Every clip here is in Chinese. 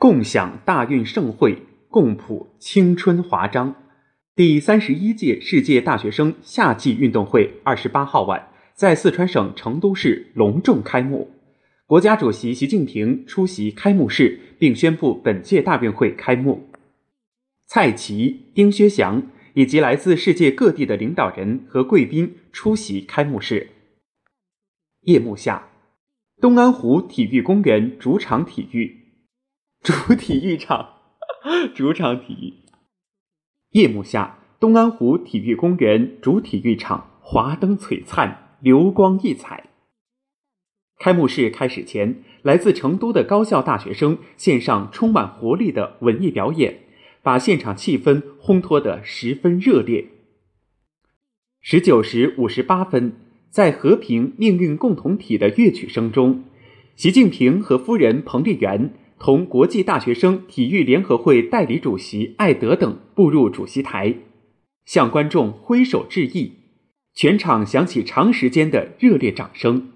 共享大运盛会，共谱青春华章。第三十一届世界大学生夏季运动会二十八号晚在四川省成都市隆重开幕。国家主席习近平出席开幕式，并宣布本届大运会开幕。蔡奇、丁薛祥以及来自世界各地的领导人和贵宾出席开幕式。夜幕下，东安湖体育公园主场体育。主体育场，主场体育。夜幕下，东安湖体育公园主体育场华灯璀璨，流光溢彩。开幕式开始前，来自成都的高校大学生献上充满活力的文艺表演，把现场气氛烘托得十分热烈。十九时五十八分，在和平命运共同体的乐曲声中，习近平和夫人彭丽媛。同国际大学生体育联合会代理主席艾德等步入主席台，向观众挥手致意。全场响起长时间的热烈掌声。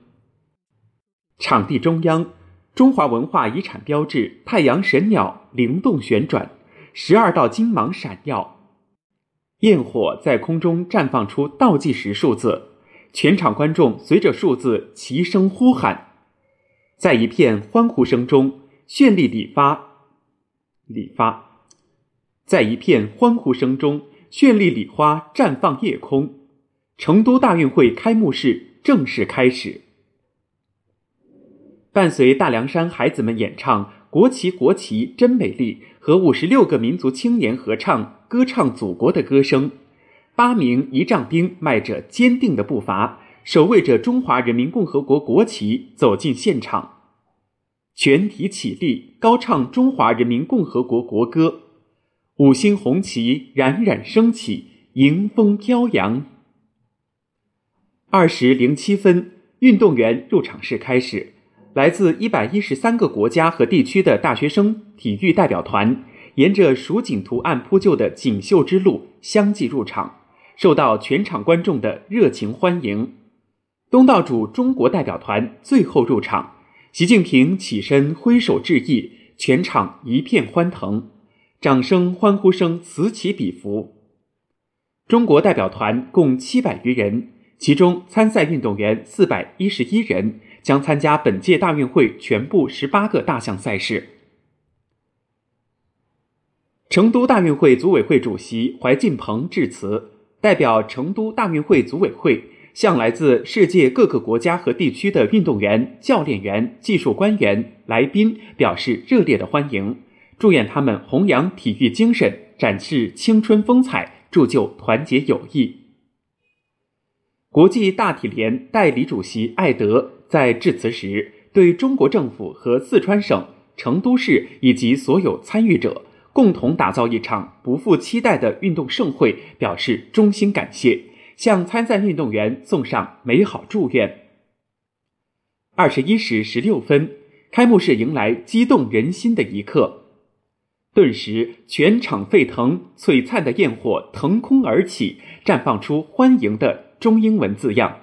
场地中央，中华文化遗产标志太阳神鸟灵动旋转，十二道金芒闪耀，焰火在空中绽放出倒计时数字。全场观众随着数字齐声呼喊，在一片欢呼声中。绚丽礼发，礼发，在一片欢呼声中，绚丽礼花绽放夜空。成都大运会开幕式正式开始。伴随大凉山孩子们演唱《国旗国旗真美丽》和五十六个民族青年合唱歌唱祖国的歌声，八名仪仗兵迈着坚定的步伐，守卫着中华人民共和国国旗走进现场。全体起立，高唱中华人民共和国国歌，五星红旗冉冉升起，迎风飘扬。二时零七分，运动员入场式开始，来自一百一十三个国家和地区的大学生体育代表团，沿着蜀锦图案铺就的锦绣之路相继入场，受到全场观众的热情欢迎。东道主中国代表团最后入场。习近平起身挥手致意，全场一片欢腾，掌声、欢呼声此起彼伏。中国代表团共七百余人，其中参赛运动员四百一十一人，将参加本届大运会全部十八个大项赛事。成都大运会组委会主席怀进鹏致辞，代表成都大运会组委会。向来自世界各个国家和地区的运动员、教练员、技术官员、来宾表示热烈的欢迎，祝愿他们弘扬体育精神，展示青春风采，铸就团结友谊。国际大体联代理主席艾德在致辞时，对中国政府和四川省、成都市以及所有参与者共同打造一场不负期待的运动盛会表示衷心感谢。向参赛运动员送上美好祝愿。二十一时十六分，开幕式迎来激动人心的一刻，顿时全场沸腾，璀璨的焰火腾空而起，绽放出欢迎的中英文字样。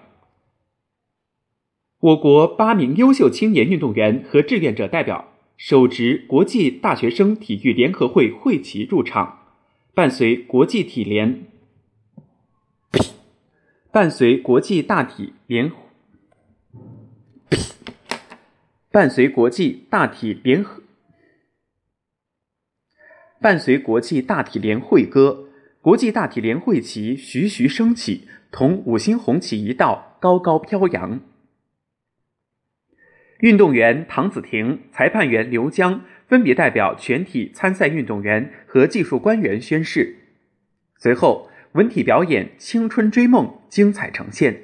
我国八名优秀青年运动员和志愿者代表手执国际大学生体育联合会会旗入场，伴随国际体联。伴随国际大体联，伴随国际大体联合，伴随国际大体联会歌，国际大体联会旗徐徐升起，同五星红旗一道高高飘扬。运动员唐子婷、裁判员刘江分别代表全体参赛运动员和技术官员宣誓，随后。文体表演《青春追梦》精彩呈现，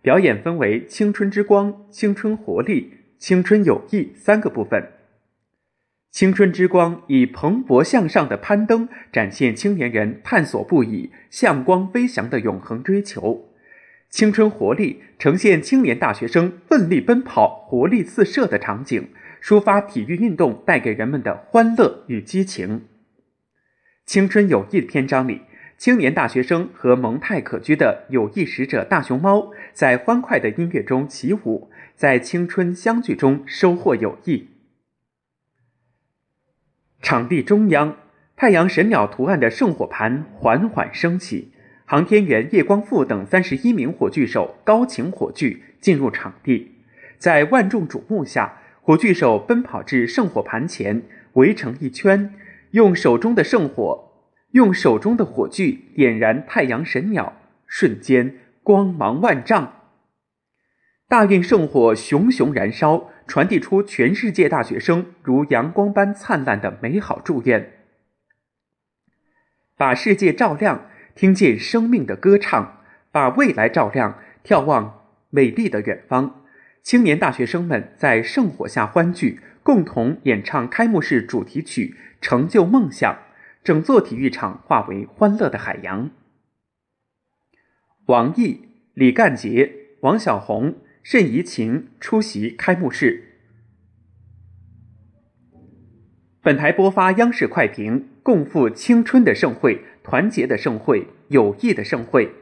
表演分为“青春之光”“青春活力”“青春友谊”三个部分。“青春之光”以蓬勃向上的攀登，展现青年人探索不已、向光飞翔的永恒追求；“青春活力”呈现青年大学生奋力奔跑、活力四射的场景，抒发体育运动带给人们的欢乐与激情。“青春友谊”篇章里。青年大学生和蒙太可掬的友谊使者大熊猫，在欢快的音乐中起舞，在青春相聚中收获友谊。场地中央，太阳神鸟图案的圣火盘缓缓升起，航天员叶光富等三十一名火炬手高擎火炬进入场地，在万众瞩目下，火炬手奔跑至圣火盘前，围成一圈，用手中的圣火，用手中的火炬点燃太阳神鸟，瞬间光芒万丈。大运圣火熊熊燃烧，传递出全世界大学生如阳光般灿烂的美好祝愿。把世界照亮，听见生命的歌唱；把未来照亮，眺望美丽的远方。青年大学生们在圣火下欢聚，共同演唱开幕式主题曲，成就梦想。整座体育场化为欢乐的海洋。王毅、李干杰、王小红。盛怡晴出席开幕式。本台播发央视快评：共赴青春的盛会，团结的盛会，友谊的盛会。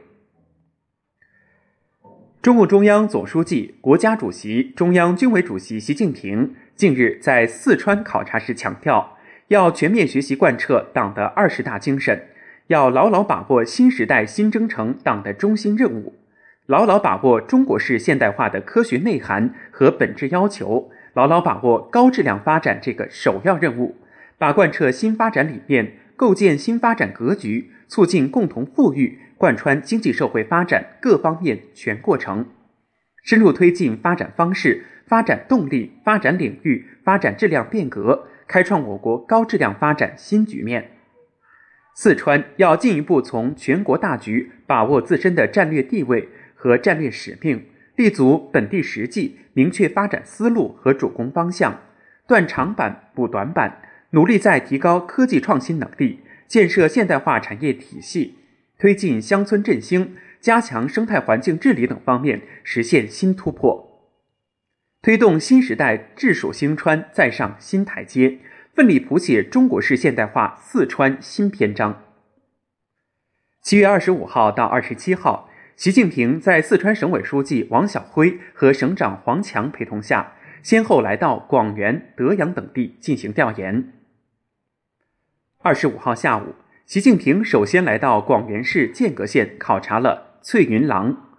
中共中央总书记、国家主席、中央军委主席习近平近日在四川考察时强调，要全面学习贯彻党的二十大精神，要牢牢把握新时代新征程党的中心任务。牢牢把握中国式现代化的科学内涵和本质要求，牢牢把握高质量发展这个首要任务，把贯彻新发展理念、构建新发展格局、促进共同富裕贯穿经济社会发展各方面全过程，深入推进发展方式、发展动力、发展领域、发展质量变革，开创我国高质量发展新局面。四川要进一步从全国大局把握自身的战略地位。和战略使命，立足本地实际，明确发展思路和主攻方向，断长板补短板，努力在提高科技创新能力、建设现代化产业体系、推进乡村振兴、加强生态环境治理等方面实现新突破，推动新时代治蜀兴川再上新台阶，奋力谱写中国式现代化四川新篇章。七月二十五号到二十七号。习近平在四川省委书记王晓辉和省长黄强陪同下，先后来到广元、德阳等地进行调研。二十五号下午，习近平首先来到广元市剑阁县考察了翠云廊，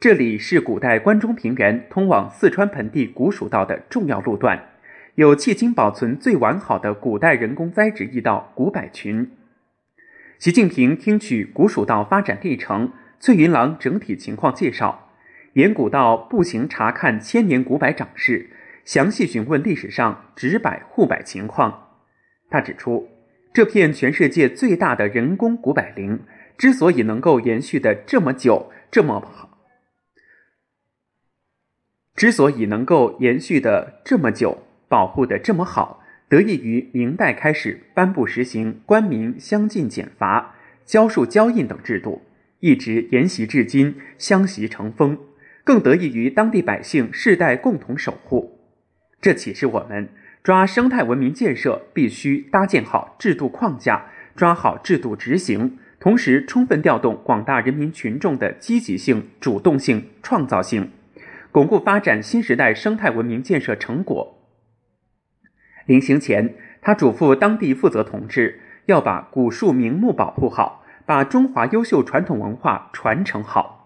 这里是古代关中平原通往四川盆地古蜀道的重要路段，有迄今保存最完好的古代人工栽植驿道古柏群。习近平听取古蜀道发展历程。翠云廊整体情况介绍，沿古道步行查看千年古柏长势，详细询问历史上植柏护柏情况。他指出，这片全世界最大的人工古柏林之所以能够延续的这么久、这么好，之所以能够延续的这么久、保护的这么好，得益于明代开始颁布实行官民相近减罚、交树交印等制度。一直沿袭至今，相习成风，更得益于当地百姓世代共同守护。这启示我们，抓生态文明建设必须搭建好制度框架，抓好制度执行，同时充分调动广大人民群众的积极性、主动性、创造性，巩固发展新时代生态文明建设成果。临行前，他嘱咐当地负责同志要把古树名木保护好。把中华优秀传统文化传承好。